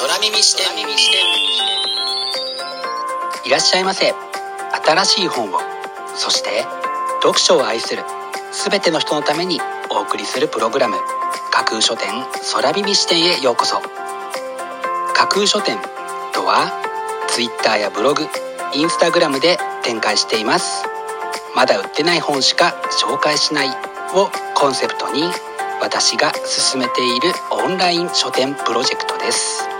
空耳視点。いらっしゃいませ。新しい本をそして読書を愛する全ての人のためにお送りするプログラム架空書店空耳視点へようこそ。架空書店とは Twitter やブログインスタグラムで展開しています。まだ売ってない本しか紹介しないをコンセプトに私が進めているオンライン書店プロジェクトです。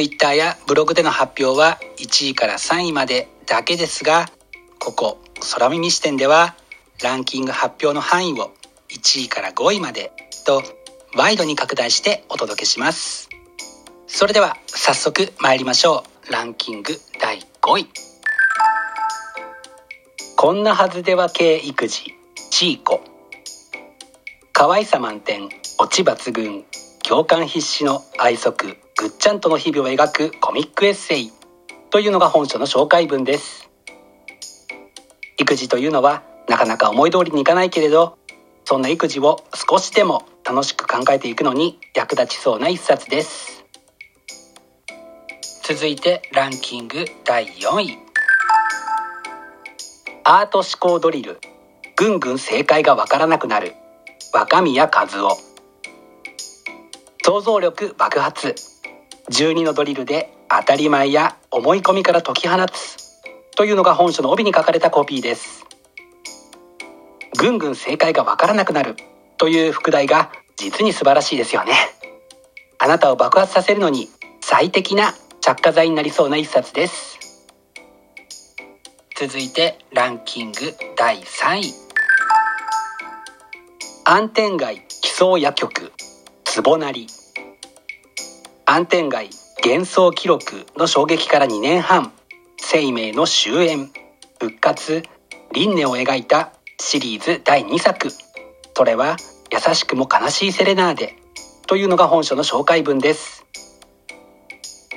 Twitter やブログでの発表は1位から3位までだけですがここ空耳視点ではランキング発表の範囲を1位から5位までとワイドに拡大してお届けします。それでは早速参りましょう。ランキング第5位。こんなはずでは系育児チーコ可愛さ満点オチ抜群共感必至の愛足ぐっちゃんとの日々を描くコミックエッセイというのが本書の紹介文です。育児というのはなかなか思い通りにいかないけれどそんな育児を少しでも楽しく考えていくのに役立ちそうな一冊です。続いてランキング第4位。アート思考ドリル。ぐんぐん正解がわからなくなる。若宮和夫。想像力爆発。12のドリルで当たり前や思い込みから解き放つというのが本書の帯に書かれたコピーです。ぐんぐん正解がわからなくなるという副題が実に素晴らしいですよね。あなたを爆発させるのに最適な着火剤になりそうな一冊です。続いてランキング第3位。暗天街奇想野曲壺なり。暗天街幻想記録の衝撃から2年半。生命の終焉。復活。輪廻を描いたシリーズ第2作。それは優しくも悲しいセレナーデ。というのが本書の紹介文です。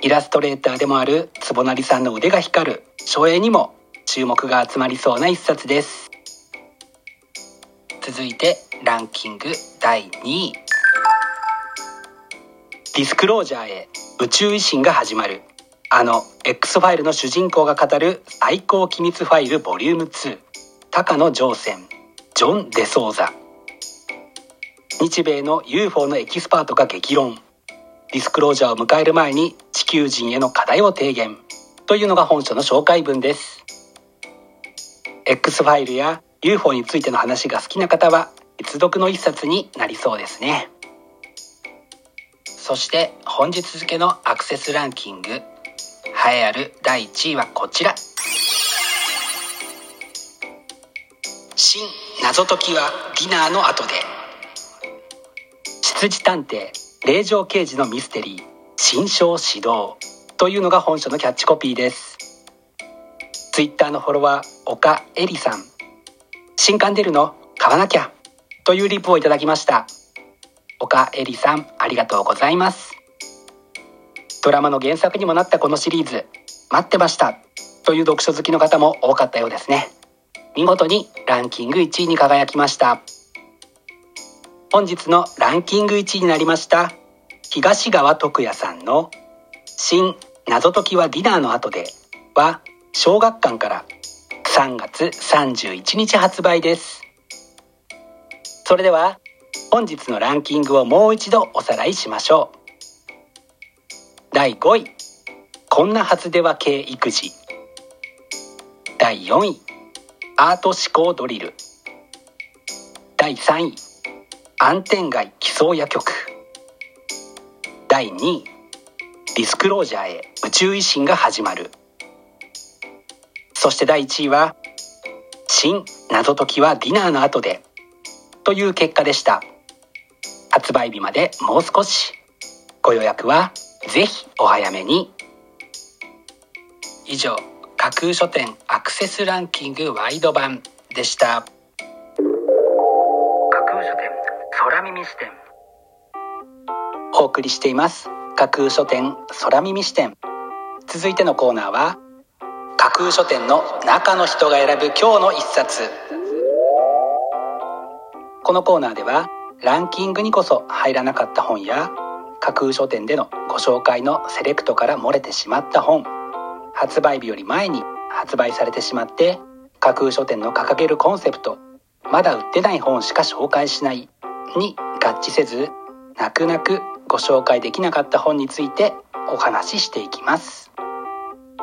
イラストレーターでもある坪成さんの腕が光る。書影にも注目が集まりそうな一冊です。続いてランキング第2位。ディスクロージャーへ宇宙維新が始まる。あの X ファイルの主人公が語る最高機密ファイルボリューム2高野上船ジョン・デソーザ。日米の UFO のエキスパートが激論。ディスクロージャーを迎える前に地球人への課題を提言。というのが本書の紹介文です。X ファイルや UFO についての話が好きな方は必読の一冊になりそうですね。そして本日付のアクセスランキング栄えある第1位はこちら。新謎解きはディナーの後で。執事探偵令状刑事のミステリー新章指導というのが本書のキャッチコピーです。ツイッターのフォロワー岡えりさん。新刊出るの買わなきゃというリプをいただきました。岡えりさんありがとうございます。ドラマの原作にもなったこのシリーズ待ってましたという読書好きの方も多かったようですね。見事にランキング1位に輝きました。本日のランキング1位になりました東川徳也さんの新謎解きはディナーの後では小学館から3月31日発売です。それでは本日のランキングをもう一度おさらいしましょう。第5位。こんなはずでは系育児。第4位。アート思考ドリル。第3位。暗転街奇想夜曲第2位。ディスクロージャーへ宇宙維新が始まる。そして第1位は新謎解きはディナーの後で。という結果でした。発売日までもう少し。ご予約はぜひお早めに。以上架空書店アクセスランキングワイド版でした。架空書店空耳視点。お送りしています。架空書店空耳視点。続いてのコーナーは架空書店の中の人が選ぶ今日の一冊。このコーナーではランキングにこそ入らなかった本や架空書店でのご紹介のセレクトから漏れてしまった本。発売日より前に発売されてしまって架空書店の掲げるコンセプトまだ売ってない本しか紹介しないに合致せず泣く泣くご紹介できなかった本についてお話ししていきます。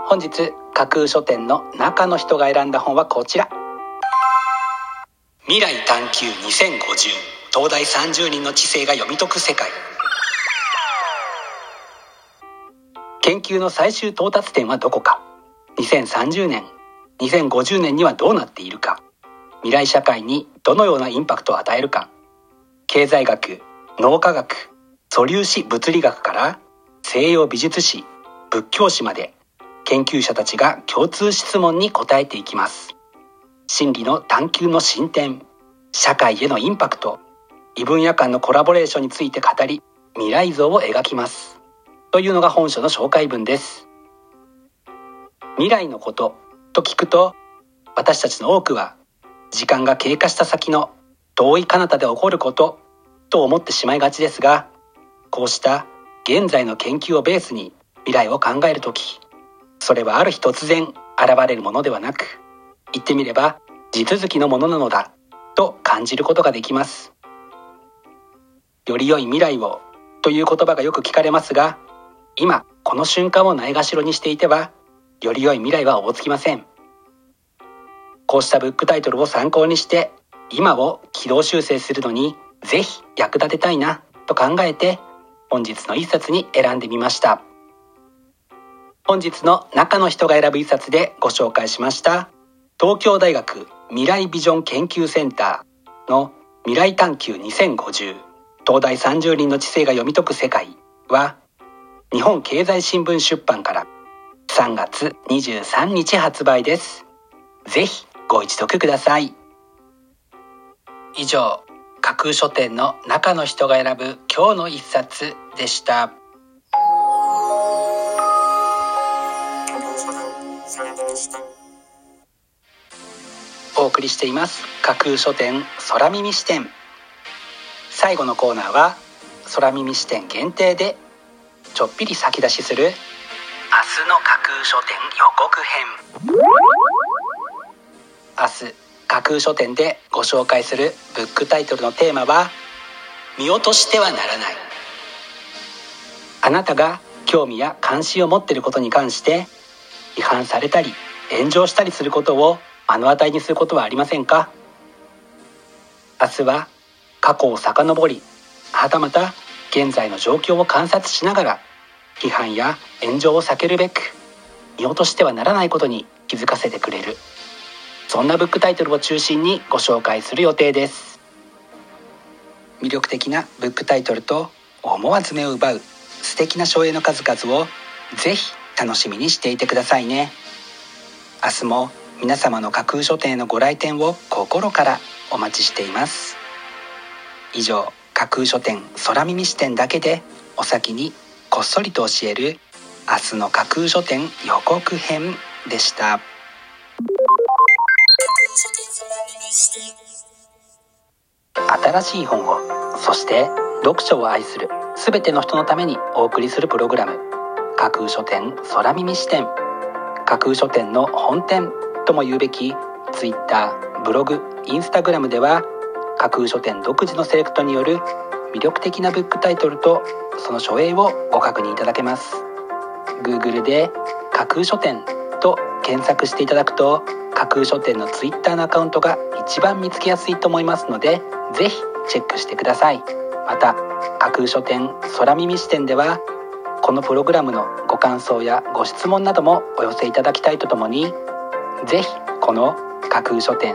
本日架空書店の中の人が選んだ本はこちら。未来探求2050東大30人の知性が読み解く世界。研究の最終到達点はどこか。2030年2050年にはどうなっているか。未来社会にどのようなインパクトを与えるか。経済学脳科学素粒子物理学から西洋美術史仏教史まで研究者たちが共通質問に答えていきます。心理の探求の進展社会へのインパクト。異分野間のコラボレーションについて語り未来像を描きますというのが本書の紹介文です。未来のことと聞くと、私たちの多くは、時間が経過した先の遠い彼方で起こることと思ってしまいがちですが、こうした現在の研究をベースに未来を考えるとき、それはある日突然現れるものではなく、言ってみれば地続きのものなのだと感じることができます。より良い未来をという言葉がよく聞かれますが、今この瞬間をないがしろにしていてはより良い未来はおぼつきません。こうしたブックタイトルを参考にして今を軌道修正するのにぜひ役立てたいなと考えて本日の一冊に選んでみました。本日の中の人が選ぶ一冊でご紹介しました東京大学未来ビジョン研究センターの未来探求2050東大30人の知性が読み解く世界は日本経済新聞出版から3月23日発売です。ぜひご一読ください。以上、架空書店の中の人が選ぶ今日の一冊でした。お送りしています架空書店空耳視点最後のコーナーは空耳視点限定でちょっぴり先出しする明日の架空書店予告編。明日架空書店でご紹介するブックタイトルのテーマは見落としてはならない。あなたが興味や関心を持っていることに関して批判されたり炎上したりすることを目の当たりにすることはありませんか？明日は過去を遡りはたまた現在の状況を観察しながら批判や炎上を避けるべく見落としてはならないことに気づかせてくれる。そんなブックタイトルを中心にご紹介する予定です。魅力的なブックタイトルと思わず目を奪う素敵な書影の数々をぜひ楽しみにしていてくださいね。明日も皆様の架空書店のご来店を心からお待ちしています。以上架空書店空耳視点だけでお先にこっそりと教える明日の架空書店予告編でした。新しい本をそして読書を愛する全ての人のためにお送りするプログラム。架空書店空耳視点。架空書店の本店とも言うべき Twitter ブログインスタグラムでは架空書店独自のセレクトによる魅力的なブックタイトルとその書影をご確認いただけます。Google で架空書店と検索していただくと架空書店の Twitter のアカウントが一番見つけやすいと思いますのでぜひチェックしてください。また架空書店空耳視点ではこのプログラムのご感想やご質問などもお寄せいただきたいとともにぜひこの架空書店